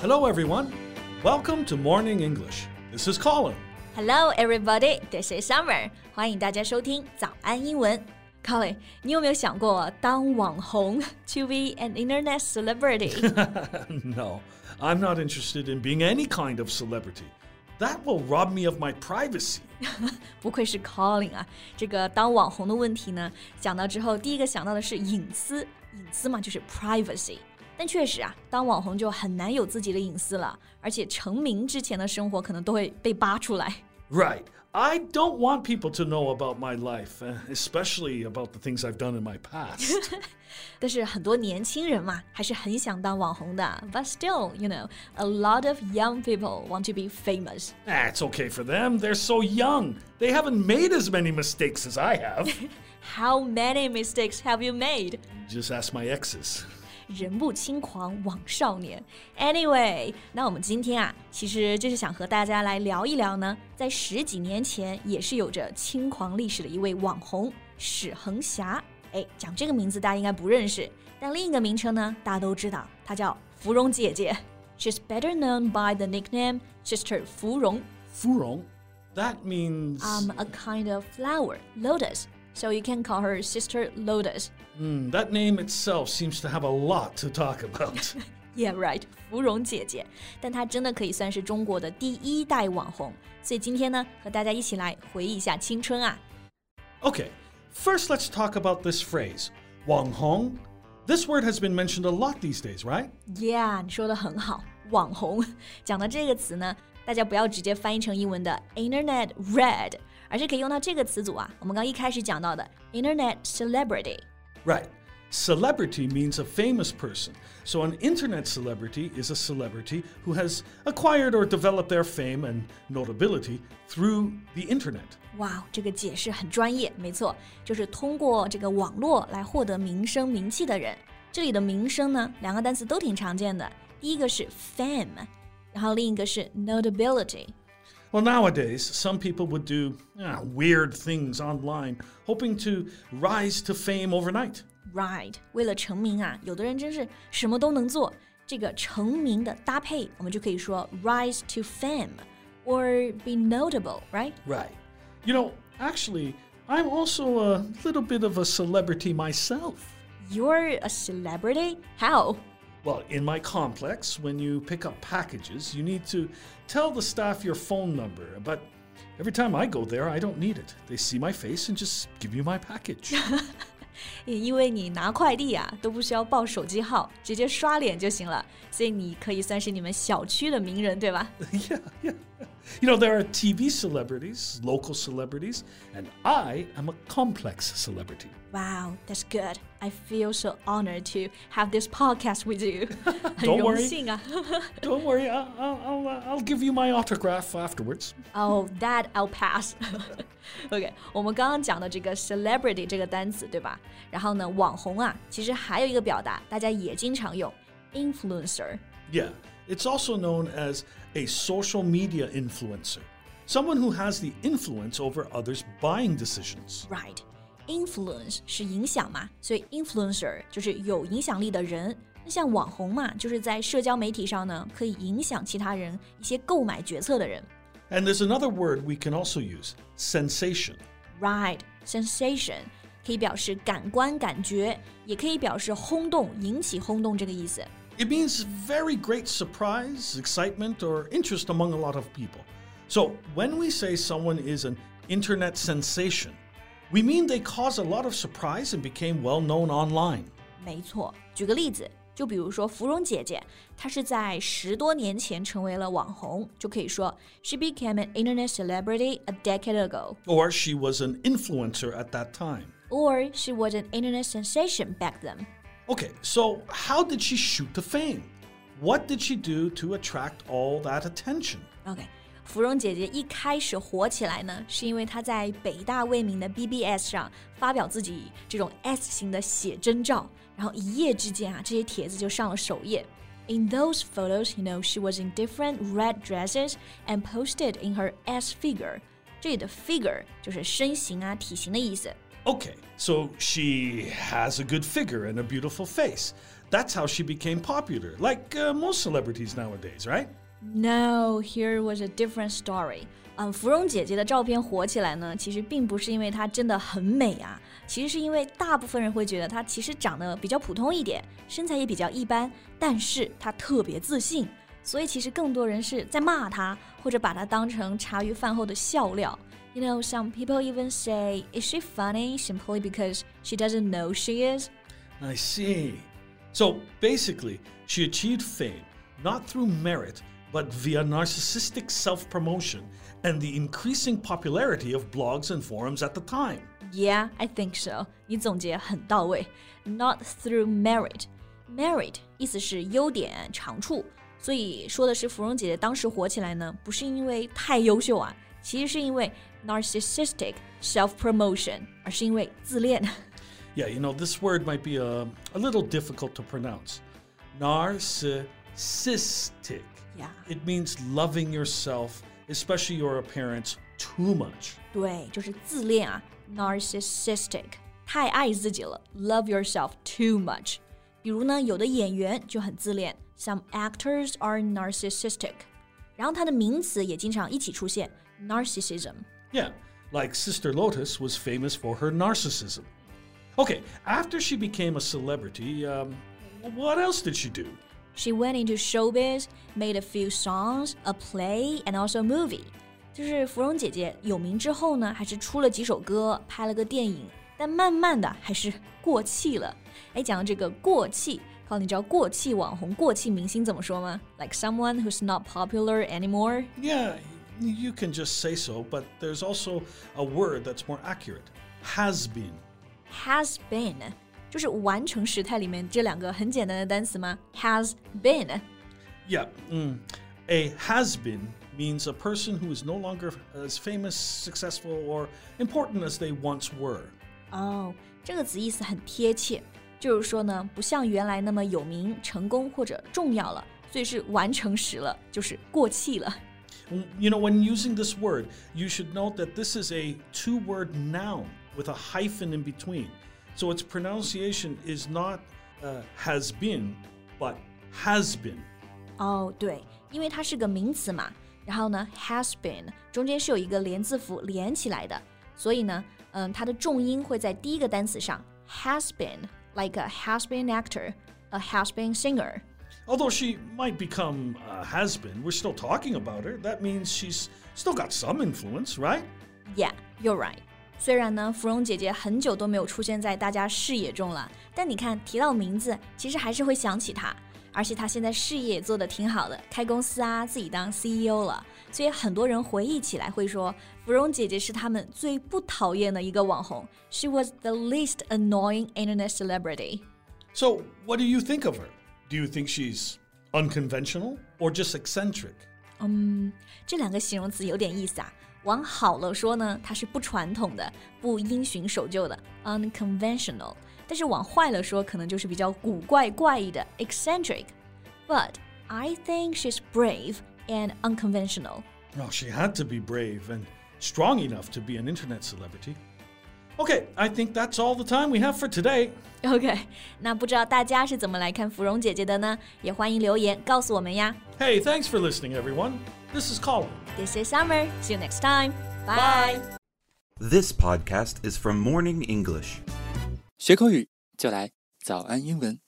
Hello, everyone. Welcome to Morning English. This is Colin. Hello, everybody. This is Summer. 欢迎大家收听早安英文。Colin，你有没有想过当网红？To be an internet celebrity？ no, I'm not interested in being any kind of celebrity. That will rob me of my privacy. 不愧是 Colin 啊！这个当网红的问题呢，讲到之后，第一个想到的是隐私，隐私嘛就是 privacy。 但确实啊，当网红就很难有自己的隐私了，而且成名之前的生活可能都会被扒出来。 Right. I don't want people to know about my life, uh, especially about the things I've done in my past. 但是很多年轻人嘛，还是很想当网红的。But still, you know, a lot of young people want to be famous. ah, it's okay for them. They're so young. They haven't made as many mistakes as I have. How many mistakes have you made? Just ask my exes. 人不轻狂枉少年。Anyway，那我们今天啊，其实就是想和大家来聊一聊呢，在十几年前也是有着轻狂历史的一位网红史恒霞。哎，讲这个名字大家应该不认识，但另一个名称呢，大家都知道，她叫芙蓉姐姐。She's better known by the nickname Sister 芙蓉。Furong. That means. Um, a kind of flower, lotus. So you can call her Sister Lotus. Hmm, that name itself seems to have a lot to talk about. Yeah, right，芙蓉姐姐，但她真的可以算是中国的第一代网红。所以今天呢，和大家一起来回忆一下青春啊。 okay, first let's talk about this phrase, Wang Hong. This word has been mentioned a lot these days, right? Yeah，你说的很好，网红讲的这个词呢，大家不要直接翻译成英文的 Internet Red， 而是可以用到这个词组啊。我们刚一开始讲到的 Internet Celebrity。 Right. Celebrity means a famous person. So an internet celebrity is a celebrity who has acquired or developed their fame and notability through the internet. 哇，这个解释很专业，没错，就是通过这个网络来获得名声名气的人。这里的名声呢，两个单词都挺常见的，第一个是 fame，然后另一个是 notability。 Well, nowadays, some people would do ah, weird things online, hoping to rise to fame overnight. Right，为了成名啊，有的人真是什么都能做。这个成名的搭配，我们就可以说 rise to fame or be notable，right？ Right. You know, actually, I'm also a little bit of a celebrity myself. You're a celebrity? How? Well, in my complex, when you pick up packages, you need to tell the staff your phone number. But every time I go there, I don't need it. They see my face and just give you my package. 也因为你拿快递啊都不需要报手机号，直接刷脸就行了，所以你可以算是你们小区的名人，对吧？ yeah, yeah. You know, there are TV celebrities, local celebrities, and I am a complex celebrity. Wow, that's good. I feel so honored to have this podcast with you. 很 Don't 荣 worry. 幸啊。 Don't worry, I'll, I'll, I'll, uh, I'll give you my autograph afterwards. Oh, that I'll pass. OK，我们刚刚讲的这个 celebrity 这个单词，对吧？然后呢，网红啊，其实还有一个表达，大家也经常用，influencer。 Yeah, it's also known as a social media influencer, someone who has the influence over others' buying decisions. Right. Influence 是影响嘛，所以 influencer 就是有影响力的人。那像网红嘛，就是在社交媒体上呢，可以影响其他人一些购买决策的人。 And there's another word we can also use sensation. Right. Sensation 可以表示感官感觉，也可以表示轰动、引起轰动这个意思。 It means very great surprise, excitement, or interest among a lot of people. So when we say someone is an internet sensation, we mean they cause a lot of surprise and became well known online. 没错，举个例子，就比如说芙蓉姐姐，她是在十多年前成为了网红，就可以说 she became an internet celebrity a decade ago, Or she was an influencer at that time. or she was an internet sensation back then. Okay, so how did she shoot to fame? What did she do to attract all that attention? OK，芙蓉姐姐一开始火起来呢，是因为她在北大未名的 BBS 上发表自己这种 S 型的写真照，然后一夜之间啊，这些帖子就上了首页。In those photos, you know, she was in different red dresses and posted in her S figure. 这里的 figure 就是身形啊、体型的意思。 Okay, so she has a good figure and a beautiful face. That's how she became popular, like uh, most celebrities nowadays, right? No, here was a different story. 嗯，芙蓉姐姐的照片火起来呢，其实并不是因为她真的很美啊，其实是因为大部分人会觉得她其实长得比较普通一点，身材也比较一般，但是她特别自信，所以其实更多人是在骂她，或者把她当成茶余饭后的笑料。 You know, some people even say, "Is she funny?" simply because she doesn't know she is. I see. So basically, she achieved fame not through merit, but via narcissistic self promotion and the increasing popularity of blogs and forums at the time. Yeah, I think so. 你总结很到位。Not through merit. Merit 意思是优点、长处，所以说的是芙蓉姐姐当时火起来呢，不是因为太优秀啊， 其实是因为 narcissistic self promotion，而是因为自恋。Yeah, you know, this word might be a, a little difficult to pronounce. Narcissistic. Yeah. It means loving yourself, especially your appearance, too much. 对，就是自恋啊，narcissistic，太爱自己了，love yourself too much。比如呢，有的演员就很自恋，some actors are narcissistic。然后它的名词也经常一起出现 ，narcissism。 Yeah, like Sister Lotus was famous for her narcissism. Okay, after she became a celebrity, um, what else did she do? She went into showbiz, made a few songs, a play, and also a movie. 就是芙蓉姐姐有名之后呢，还是出了几首歌，拍了个电影，但慢慢的还是过气了。哎，讲到这个过气，靠，你知道过气网红、过气明星怎么说吗？Like someone who's not popular anymore. Yeah, you can just say so, but there's also a word that's more accurate has been. Has been，就是完成时态里面这两个很简单的单词吗？Has been。 Yeah, mm, a has been means a person who is no longer as famous, successful, or important as they once were. 哦，这个词意思很贴切，就是说呢，不像原来那么有名、成功或者重要了，所以是完成时了，就是过气了。 You know, when using this word, you should note that this is a two word noun with a hyphen in between. So its pronunciation is not uh, has been, but has been. 哦，对，因为它是个名词嘛，然后呢，has been 中间是有一个连字符连起来的，所以呢，嗯，它的重音会在第一个单词上，has been，like a has been actor，a has been singer。 Although she might become a has been, we're still talking about her. That means she's still got some influence, right? Yeah, you're right. 虽然呢，芙蓉姐姐很久都没有出现在大家视野中了，但你看提到名字，其实还是会想起她。而且她现在事业也做得挺好的，开公司啊，自己当 CEO 了。所以很多人回忆起来会说，芙蓉姐姐是他们最不讨厌的一个网红。She was the least annoying internet celebrity. So, what do you think of her? Do you think she's unconventional or just eccentric? 这两个形容词有点意思啊。往好了说呢，它是不传统的、不因循守旧的 （unconventional）；但是往坏了说，可能就是比较古怪、怪异的 （eccentric）。But I think she's brave and unconventional. Well, she had to be brave and strong enough to be an internet celebrity. Okay, I think that's all the time we have for today. OK，那不知道大家是怎么来看芙蓉姐姐的呢？也欢迎留言告诉我们呀。 Hey, thanks for listening, everyone. This is Colin. This is Summer. See you next time. Bye. This podcast is from Morning English. 学口语就来早安英文。